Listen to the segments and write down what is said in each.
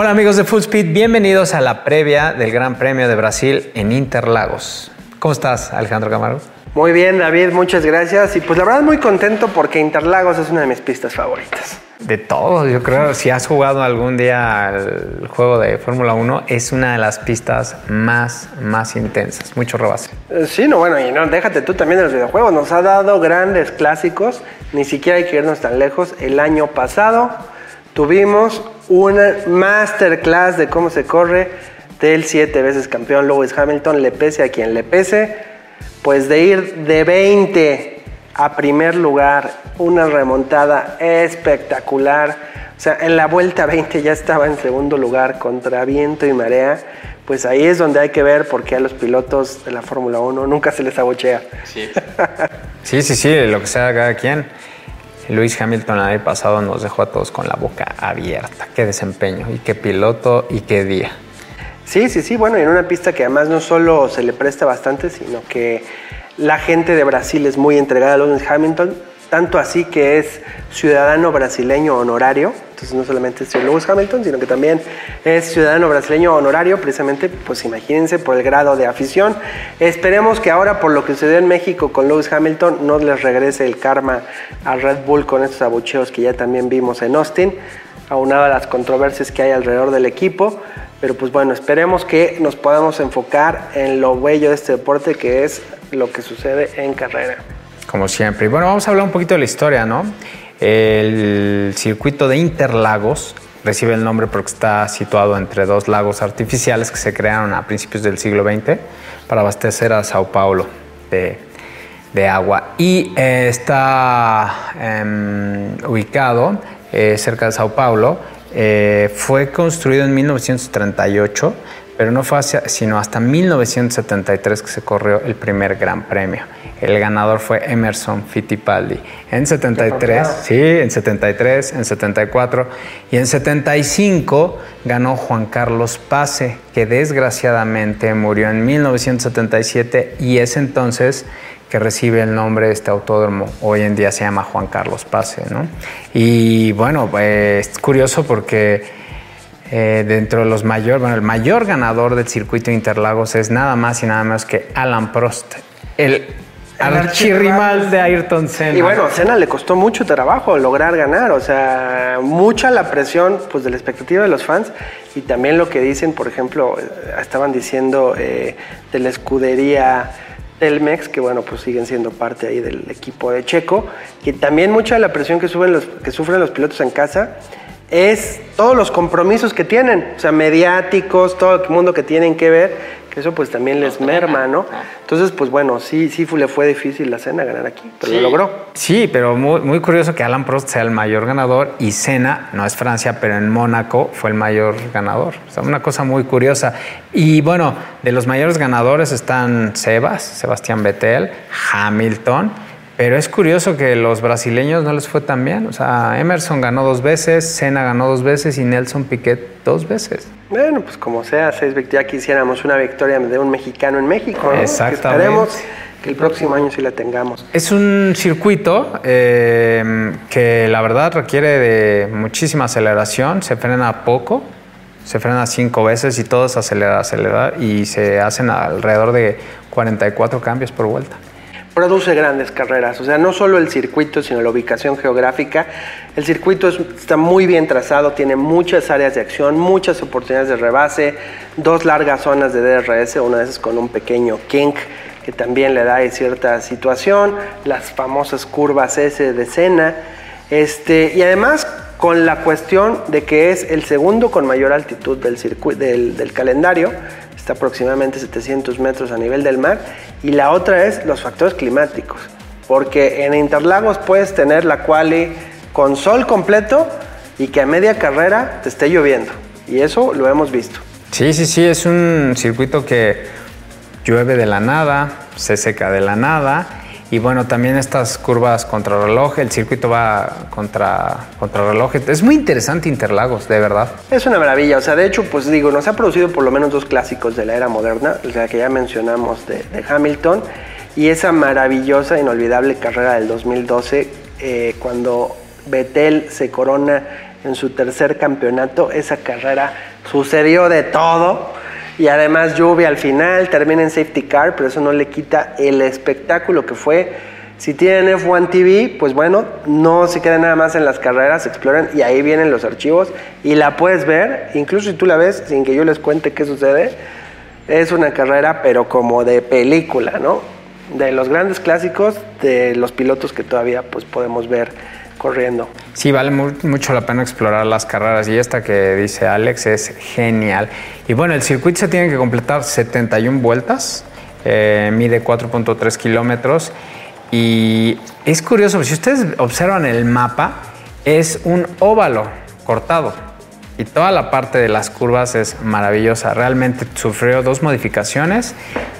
Hola amigos de Full Speed, bienvenidos a la previa del Gran Premio de Brasil en Interlagos. ¿Cómo estás, Alejandro Camargo? Muy bien, David, muchas gracias. Y pues la verdad muy contento porque Interlagos es una de mis pistas favoritas. De todo, yo creo, si has jugado algún día el juego de Fórmula 1, es una de las pistas más, más intensas, mucho rebase. Eh, Sí, no, bueno, y no, déjate tú también de los videojuegos. Nos ha dado grandes clásicos, ni siquiera hay que irnos tan lejos. El año pasado tuvimos una masterclass de cómo se corre del siete veces campeón Lewis Hamilton, le pese a quien le pese, pues de ir de 20 a primer lugar, una remontada espectacular. O sea, en la vuelta 20 ya estaba en segundo lugar contra viento y marea. Pues ahí es donde hay que ver por qué a los pilotos de la Fórmula 1 nunca se les abuchea. Sí. sí, sí, sí, lo que sea cada quien. Luis Hamilton el año pasado nos dejó a todos con la boca abierta. Qué desempeño y qué piloto y qué día. Sí, sí, sí, bueno, en una pista que además no solo se le presta bastante, sino que la gente de Brasil es muy entregada a Lewis Hamilton, tanto así que es ciudadano brasileño honorario, entonces no solamente es Lewis Hamilton, sino que también es ciudadano brasileño honorario, precisamente, pues imagínense, por el grado de afición. Esperemos que ahora, por lo que sucedió en México con Lewis Hamilton, no les regrese el karma a Red Bull con estos abucheos que ya también vimos en Austin, aunado a las controversias que hay alrededor del equipo. Pero pues bueno, esperemos que nos podamos enfocar en lo bello de este deporte que es lo que sucede en carrera. Como siempre. Y bueno, vamos a hablar un poquito de la historia, ¿no? El circuito de Interlagos recibe el nombre porque está situado entre dos lagos artificiales que se crearon a principios del siglo XX para abastecer a Sao Paulo de, agua. Y eh, está eh, ubicado eh, cerca de Sao Paulo. Eh, fue construido en 1938, pero no fue hacia, sino hasta 1973 que se corrió el primer Gran Premio. El ganador fue Emerson Fittipaldi. En 73, sí, en 73, en 74 y en 75 ganó Juan Carlos Pase, que desgraciadamente murió en 1977 y es entonces que recibe el nombre de este autódromo. Hoy en día se llama Juan Carlos Pase, ¿no? Y bueno, eh, es curioso porque eh, dentro de los mayores, bueno, el mayor ganador del circuito de Interlagos es nada más y nada menos que Alan Prost, el archirrimal de Ayrton Senna. Y bueno, a Senna le costó mucho trabajo lograr ganar, o sea, mucha la presión pues, de la expectativa de los fans y también lo que dicen, por ejemplo, eh, estaban diciendo eh, de la escudería Telmex, que bueno, pues siguen siendo parte ahí del equipo de Checo, que también mucha de la presión que, suben los, que sufren los pilotos en casa es todos los compromisos que tienen, o sea, mediáticos, todo el mundo que tienen que ver, que eso pues también les merma, ¿no? Entonces, pues bueno, sí, sí le fue difícil la Cena ganar aquí, pero Sí. lo logró. Sí, pero muy, muy curioso que Alan Prost sea el mayor ganador y Senna, no es Francia, pero en Mónaco fue el mayor ganador. O sea, una cosa muy curiosa. Y bueno, de los mayores ganadores están Sebas, Sebastián Vettel, Hamilton. Pero es curioso que los brasileños no les fue tan bien. O sea, Emerson ganó dos veces, Senna ganó dos veces y Nelson Piquet dos veces. Bueno, pues como sea, seis ya quisiéramos una victoria de un mexicano en México, ¿no? Exactamente. Que esperemos que el próximo año sí la tengamos. Es un circuito eh, que la verdad requiere de muchísima aceleración, se frena poco, se frena cinco veces y todo es acelerar, acelerar y se hacen alrededor de 44 cambios por vuelta. Produce grandes carreras. O sea, no solo el circuito, sino la ubicación geográfica. El circuito es- está muy bien trazado, tiene muchas áreas de acción, muchas oportunidades de rebase, dos largas zonas de DRS, una de esas con un pequeño kink que también le da cierta situación, las famosas curvas S de Sena. Este, y además con la cuestión de que es el segundo con mayor altitud del, del, del calendario, está aproximadamente 700 metros a nivel del mar, y la otra es los factores climáticos, porque en Interlagos puedes tener la quali con sol completo y que a media carrera te esté lloviendo, y eso lo hemos visto. Sí, sí, sí, es un circuito que llueve de la nada, se seca de la nada. Y bueno, también estas curvas contrarreloj, el circuito va contra, contrarreloj. Es muy interesante Interlagos, de verdad. Es una maravilla, o sea, de hecho, pues digo, nos ha producido por lo menos dos clásicos de la era moderna, o sea, que ya mencionamos de, Hamilton, y esa maravillosa, inolvidable carrera del 2012, eh, cuando Vettel se corona en su tercer campeonato. Esa carrera sucedió de todo y además lluvia al final, termina en safety car, pero eso no le quita el espectáculo que fue. Si tienen F1 TV, pues bueno, no se queden nada más en las carreras, exploran y ahí vienen los archivos y la puedes ver, incluso si tú la ves sin que yo les cuente qué sucede, es una carrera pero como de película, ¿no? De los grandes clásicos, de los pilotos que todavía pues podemos ver corriendo. Sí, vale mucho la pena explorar las carreras y esta que dice Alex es genial. Y bueno, el circuito se tiene que completar 71 vueltas, eh, mide 4.3 kilómetros y es curioso, si ustedes observan el mapa, es un óvalo cortado y toda la parte de las curvas es maravillosa. Realmente sufrió dos modificaciones,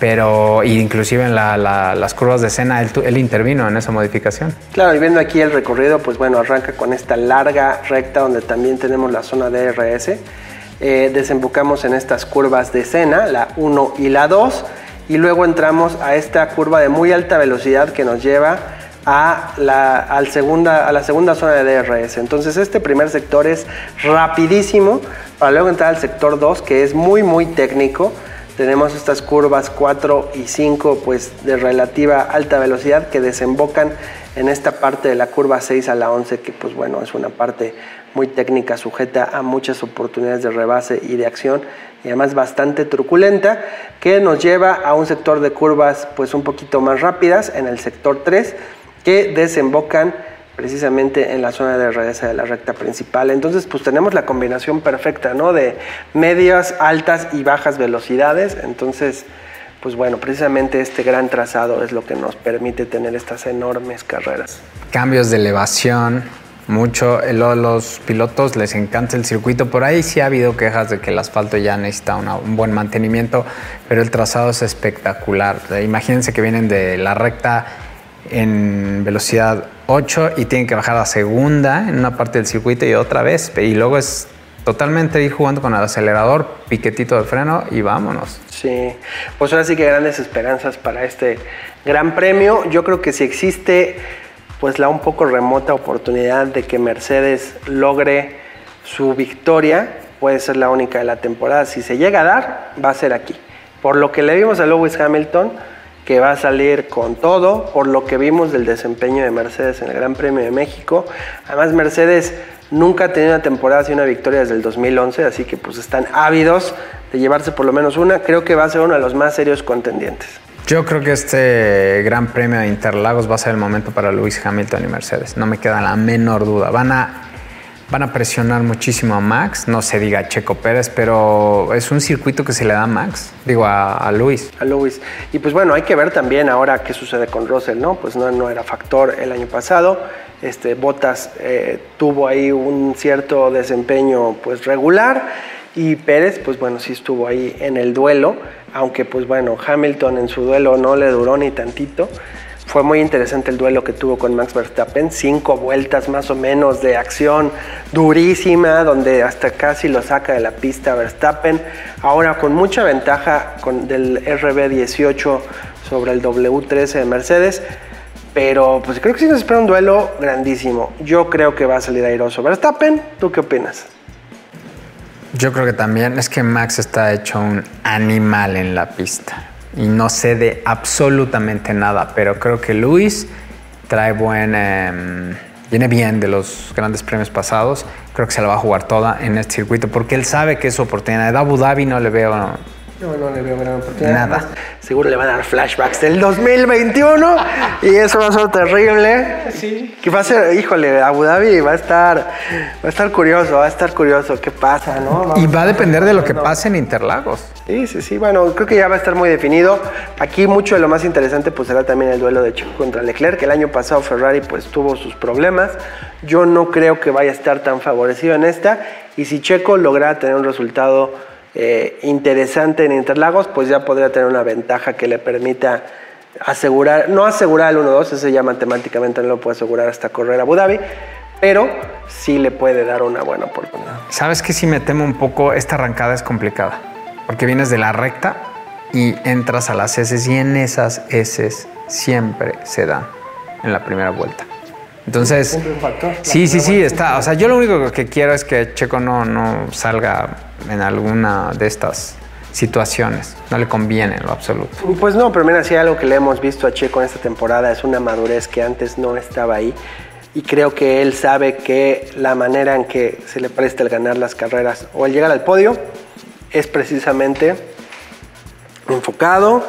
pero inclusive en las curvas de escena él, intervino en esa modificación. Claro, y viendo aquí el recorrido, pues bueno, arranca con esta larga recta donde también tenemos la zona DRS. Eh, desembocamos en estas curvas de escena, la 1 y la 2, y luego entramos a esta curva de muy alta velocidad que nos lleva a la, segunda, a la segunda zona de DRS. Entonces este primer sector es rapidísimo para luego entrar al sector 2 que es muy muy técnico. Tenemos estas curvas 4 y 5 pues de relativa alta velocidad que desembocan en esta parte de la curva 6 a la 11 que pues bueno es una parte muy técnica sujeta a muchas oportunidades de rebase y de acción y además bastante truculenta que nos lleva a un sector de curvas pues un poquito más rápidas en el sector 3 que desembocan precisamente en la zona de regresa de la recta principal. Entonces, pues tenemos la combinación perfecta, ¿no? De medias, altas y bajas velocidades. Entonces, pues bueno, precisamente este gran trazado es lo que nos permite tener estas enormes carreras. Cambios de elevación, mucho. Eh, los pilotos les encanta el circuito. Por ahí sí ha habido quejas de que el asfalto ya necesita un buen mantenimiento, pero el trazado es espectacular. Imagínense que vienen de la recta en velocidad 8 y tienen que bajar a segunda en una parte del circuito y otra vez. Y luego es totalmente ir jugando con el acelerador, piquetito de freno y vámonos. Sí, pues ahora sí que grandes esperanzas para este gran premio. Yo creo que si existe pues la un poco remota oportunidad de que Mercedes logre su victoria, puede ser la única de la temporada. Si se llega a dar, va a ser aquí. Por lo que le vimos a Lewis Hamilton, que va a salir con todo, por lo que vimos del desempeño de Mercedes en el Gran Premio de México. Además, Mercedes nunca ha tenido una temporada sin una victoria desde el 2011, así que pues están ávidos de llevarse por lo menos una. Creo que va a ser uno de los más serios contendientes. Yo creo que este Gran Premio de Interlagos va a ser el momento para Lewis Hamilton y Mercedes. No me queda la menor duda. Van a Van a presionar muchísimo a Max, no se diga Checo Pérez, pero es un circuito que se le da a Max, digo a, Luis. A Luis. Y pues bueno, hay que ver también ahora qué sucede con Russell, ¿no? Pues no, era factor el año pasado. Este, Bottas eh, tuvo ahí un cierto desempeño pues regular y Pérez pues bueno sí estuvo ahí en el duelo, aunque pues bueno Hamilton en su duelo no le duró ni tantito. Fue muy interesante el duelo que tuvo con Max Verstappen, cinco vueltas más o menos de acción durísima, donde hasta casi lo saca de la pista Verstappen. Ahora con mucha ventaja del RB18 sobre el W13 de Mercedes, pero pues creo que sí nos espera un duelo grandísimo. Yo creo que va a salir airoso Verstappen. ¿Tú qué opinas? Yo creo que también es que Max está hecho un animal en la pista y no sé de absolutamente nada, pero creo que Luis trae buen... Em, viene bien de los grandes premios pasados. Creo que se la va a jugar toda en este circuito porque él sabe que es su oportunidad. De Abu Dhabi no le veo no, no le veo gran oportunidad. Nada. Seguro le van a dar flashbacks del 2021 y eso va a ser terrible. Sí. Que va a ser, híjole, Abu Dhabi va a estar, va a estar curioso, va a estar curioso qué pasa, ¿no? y va a depender de lo que pase en Interlagos. Sí, sí, sí. Bueno, creo que ya va a estar muy definido. Aquí mucho de lo más interesante pues será también el duelo de Checo contra Leclerc, que el año pasado Ferrari pues tuvo sus problemas. Yo no creo que vaya a estar tan favorecido en esta y si Checo logra tener un resultado eh, interesante en Interlagos, pues ya podría tener una ventaja que le permita asegurar, no asegurar el 1-2, ese ya matemáticamente no lo puede asegurar hasta correr a Abu Dhabi, pero sí le puede dar una buena oportunidad. Sabes que si me temo un poco, esta arrancada es complicada, porque vienes de la recta y entras a las S y en esas S siempre se dan en la primera vuelta. Entonces, Siempre un factor. sí, sí, sí, está. O sea, yo lo único que quiero es que Checo no, no salga en alguna de estas situaciones. No le conviene en lo absoluto. Pues no, pero mira, sí algo que le hemos visto a Checo en esta temporada es una madurez que antes no estaba ahí. Y creo que él sabe que la manera en que se le presta el ganar las carreras o el llegar al podio es precisamente enfocado,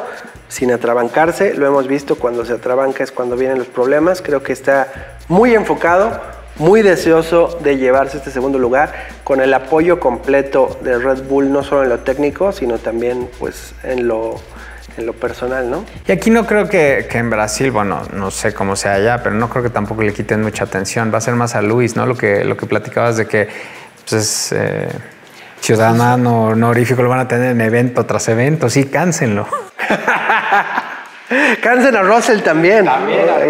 sin atrabancarse. Lo hemos visto cuando se atrabanca es cuando vienen los problemas. Creo que está muy enfocado, muy deseoso de llevarse este segundo lugar con el apoyo completo de Red Bull, no solo en lo técnico, sino también pues en lo, en lo personal, ¿no? Y aquí no creo que, que en Brasil, bueno, no sé cómo sea allá, pero no creo que tampoco le quiten mucha atención. Va a ser más a Luis, ¿no? Lo que, lo que platicabas de que pues, es eh, ciudadano honorífico, lo van a tener en evento tras evento. Sí, cáncenlo. Cansen a Russell también.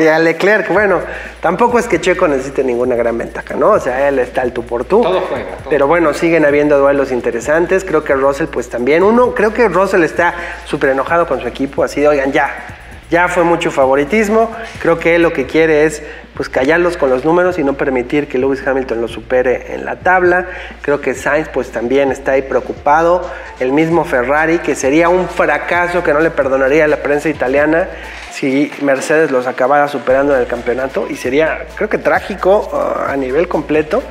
Y a Leclerc. Bueno, tampoco es que Checo necesite ninguna gran ventaja, ¿no? O sea, él está al tú por tú. Todo juega, todo. Pero bueno, siguen habiendo duelos interesantes. Creo que Russell, pues también. Uno, creo que Russell está súper enojado con su equipo. Así de, oigan, ya. Ya fue mucho favoritismo. Creo que él lo que quiere es pues callarlos con los números y no permitir que Lewis Hamilton lo supere en la tabla. Creo que Sainz pues también está ahí preocupado. El mismo Ferrari, que sería un fracaso que no le perdonaría a la prensa italiana si Mercedes los acabara superando en el campeonato. Y sería, creo que trágico uh, a nivel completo.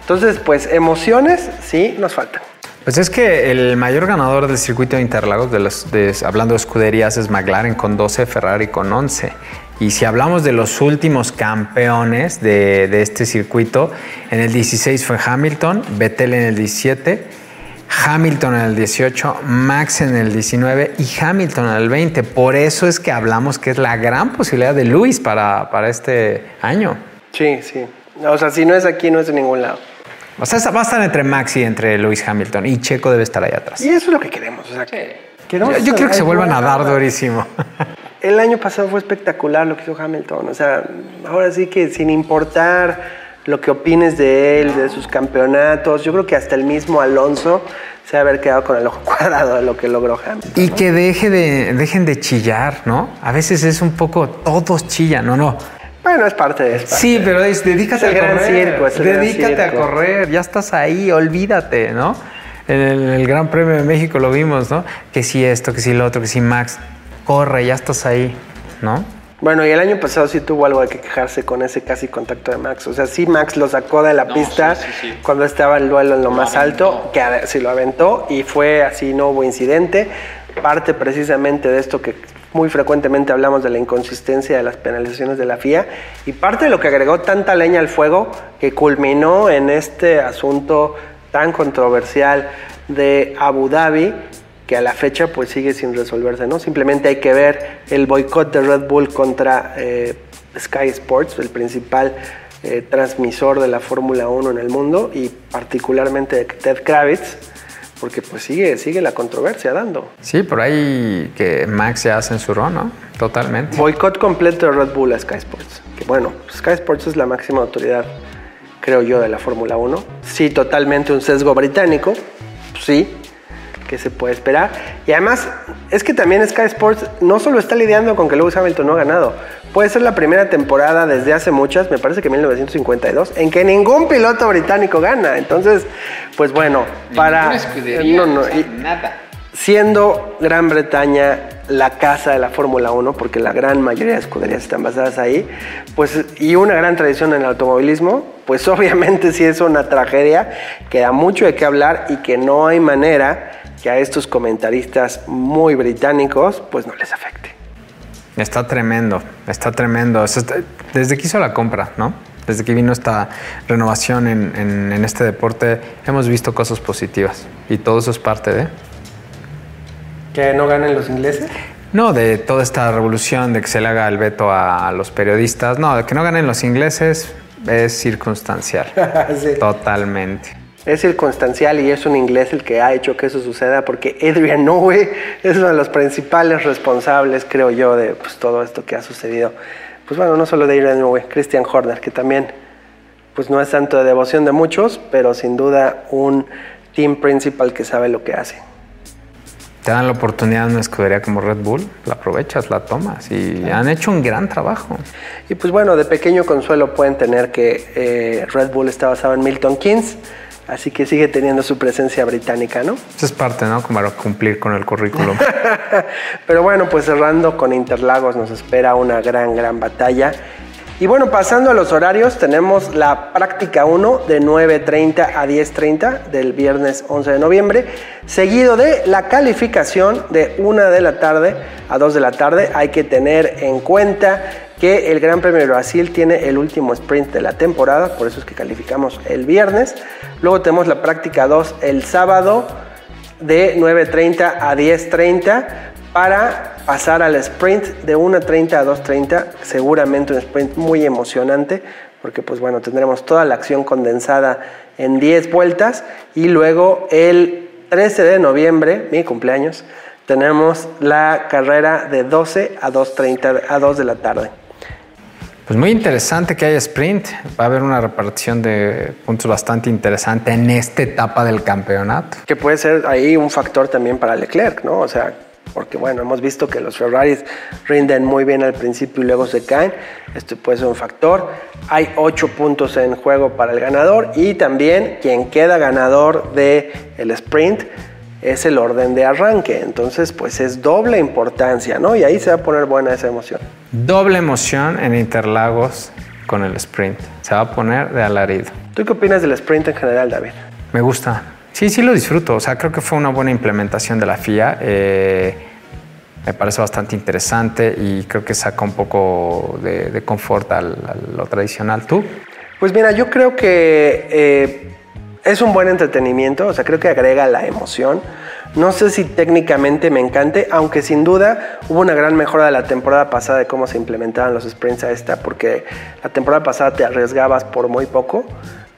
Entonces, pues emociones sí nos faltan. Pues es que el mayor ganador del circuito de Interlagos, de los, de- hablando de escuderías, es McLaren con 12, Ferrari con 11. Y si hablamos de los últimos campeones de, este circuito, en el 16 fue Hamilton, Vettel en el 17, Hamilton en el 18, Max en el 19 y Hamilton en el 20. Por eso es que hablamos que es la gran posibilidad de Luis para, para este año. Sí, sí. O sea, si no es aquí, no es en ningún lado. O sea, va a estar entre Max y entre Lewis Hamilton y Checo debe estar ahí atrás. Y eso es lo que queremos. O sea, queremos Yo, yo creo que se vuelvan a dar durísimo. El año pasado fue espectacular lo que hizo Hamilton. O sea, ahora sí que sin importar lo que opines de él, de sus campeonatos, yo creo que hasta el mismo Alonso se va a haber quedado con el ojo cuadrado de lo que logró Hamilton. Y que deje de, dejen de chillar, ¿no? A veces es un poco, todos chillan, ¿no? no. Bueno, es parte de esto. Sí, pero es, dedícate Es a gran correr. circo, es el gran dedícate a correr, ya estás ahí, olvídate, ¿no? En el, el Gran Premio de México lo vimos, ¿no? Que si esto, que si lo otro, que si Max, corre, ya estás ahí, ¿no? Bueno, y el año pasado sí tuvo algo de que quejarse con ese casi contacto de Max. O sea, sí Max lo sacó de la pista sí, sí, sí. cuando estaba el duelo en lo, más aventó. alto, que sí lo aventó y fue así, no hubo incidente. Parte precisamente de esto que muy frecuentemente hablamos de la inconsistencia de las penalizaciones de la FIA y parte de lo que agregó tanta leña al fuego que culminó en este asunto tan controversial de Abu Dhabi que a la fecha pues sigue sin resolverse, ¿no? Simplemente hay que ver el boicot de Red Bull contra eh, Sky Sports, el principal eh, transmisor de la Fórmula 1 en el mundo y particularmente de Ted Kravitz, porque pues sigue, sigue la controversia dando. Sí, por ahí que Max ya censuró, ¿no? Totalmente. Boicot completo de Red Bull a Sky Sports. Que bueno, Sky Sports es la máxima autoridad, creo yo, de la Fórmula 1. Sí, totalmente un sesgo británico, sí, que se puede esperar. Y además, es que también Sky Sports no solo está lidiando con que Lewis Hamilton no ha ganado, puede ser la primera temporada desde hace muchas, me parece que 1952, en que ningún piloto británico gana. Entonces, pues bueno, para... No, no, y- nada. Siendo Gran Bretaña la casa de la Fórmula 1, porque la gran mayoría de escuderías están basadas ahí, pues y una gran tradición en el automovilismo, pues obviamente sí es una tragedia que da mucho de qué hablar y que no hay manera que a estos comentaristas muy británicos pues no les afecte. Está tremendo, está tremendo. Desde que hizo la compra, ¿no? Desde que vino esta renovación en, en- en este deporte, hemos visto cosas positivas. Y todo eso es parte de... ¿Que no ganen los ingleses? No, de toda esta revolución de que se le haga el veto a los periodistas. No, de que no ganen los ingleses es circunstancial. Sí. Totalmente. Es circunstancial y es un inglés el que ha hecho que eso suceda porque Adrian Newey es uno de los principales responsables, creo yo, de pues, todo esto que ha sucedido. Pues bueno, no solo de Adrian Newey, Christian Horner, que también pues no es tanto de devoción de muchos, pero sin duda un team principal que sabe lo que hace. Te dan la oportunidad de una escudería como Red Bull, la aprovechas, la tomas y han hecho un gran trabajo. Y pues bueno, de pequeño consuelo pueden tener que eh, Red Bull está basado en Milton Keynes, así que sigue teniendo su presencia británica, ¿no? Eso es parte, ¿no? Como para cumplir con el currículum. Pero bueno, pues cerrando con Interlagos nos espera una gran, gran batalla y bueno, pasando a los horarios, tenemos la práctica 1 de 9.30 a 10.30 del viernes 11 de noviembre, seguido de la calificación de 1 de la tarde a 2 de la tarde. Hay que tener en cuenta que el Gran Premio de Brasil tiene el último sprint de la temporada, por eso es que calificamos el viernes. Luego tenemos la práctica 2 el sábado de 9.30 a 10.30 para pasar al sprint de 1.30 a 2.30, seguramente un sprint muy emocionante, porque pues bueno, tendremos toda la acción condensada en 10 vueltas y luego el 13 de noviembre, mi cumpleaños, tenemos la carrera de 12 a 2.30 a 2 de la tarde. Pues muy interesante que haya sprint. Va a haber una repartición de puntos bastante interesante en esta etapa del campeonato. Que puede ser ahí un factor también para Leclerc, ¿no? O sea, porque bueno, hemos visto que los Ferraris rinden muy bien al principio y luego se caen. Esto puede ser un factor. Hay ocho puntos en juego para el ganador y también quien queda ganador del el sprint es el orden de arranque. Entonces, pues es doble importancia, ¿no? Y ahí se va a poner buena esa emoción. Doble emoción en Interlagos con el sprint. Se va a poner de alarido. ¿Tú qué opinas del sprint en general, David? Me gusta. Sí, sí lo disfruto. O sea, creo que fue una buena implementación de la FIA. Eh, me parece bastante interesante y creo que saca un poco de, confort a lo tradicional. ¿Tú? Pues mira, yo creo que eh, es un buen entretenimiento, o sea, creo que agrega la emoción. No sé si técnicamente me encante, aunque sin duda hubo una gran mejora de la temporada pasada de cómo se implementaban los sprints a esta, porque la temporada pasada te arriesgabas por muy poco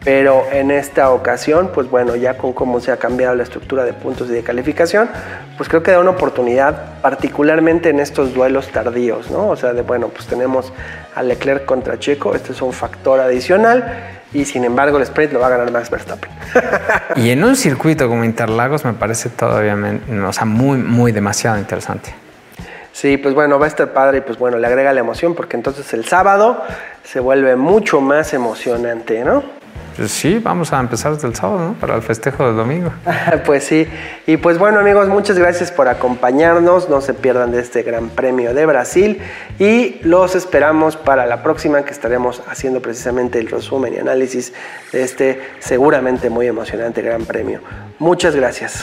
pero en esta ocasión, pues bueno, ya con cómo se ha cambiado la estructura de puntos y de calificación, pues creo que da una oportunidad, particularmente en estos duelos tardíos, ¿no? O sea, de bueno, pues tenemos a Leclerc contra Checo, este es un factor adicional, y sin embargo el sprint lo va a ganar Max Verstappen. y en un circuito como Interlagos me parece todavía, o sea, muy, muy demasiado interesante. Sí, pues bueno, va a estar padre y pues bueno, le agrega la emoción porque entonces el sábado se vuelve mucho más emocionante, ¿no? Pues sí, vamos a empezar desde el sábado, ¿no? Para el festejo del domingo. pues sí. Y pues bueno, amigos, muchas gracias por acompañarnos. No se pierdan de este Gran Premio de Brasil. Y los esperamos para la próxima, que estaremos haciendo precisamente el resumen y análisis de este seguramente muy emocionante Gran Premio. Muchas gracias.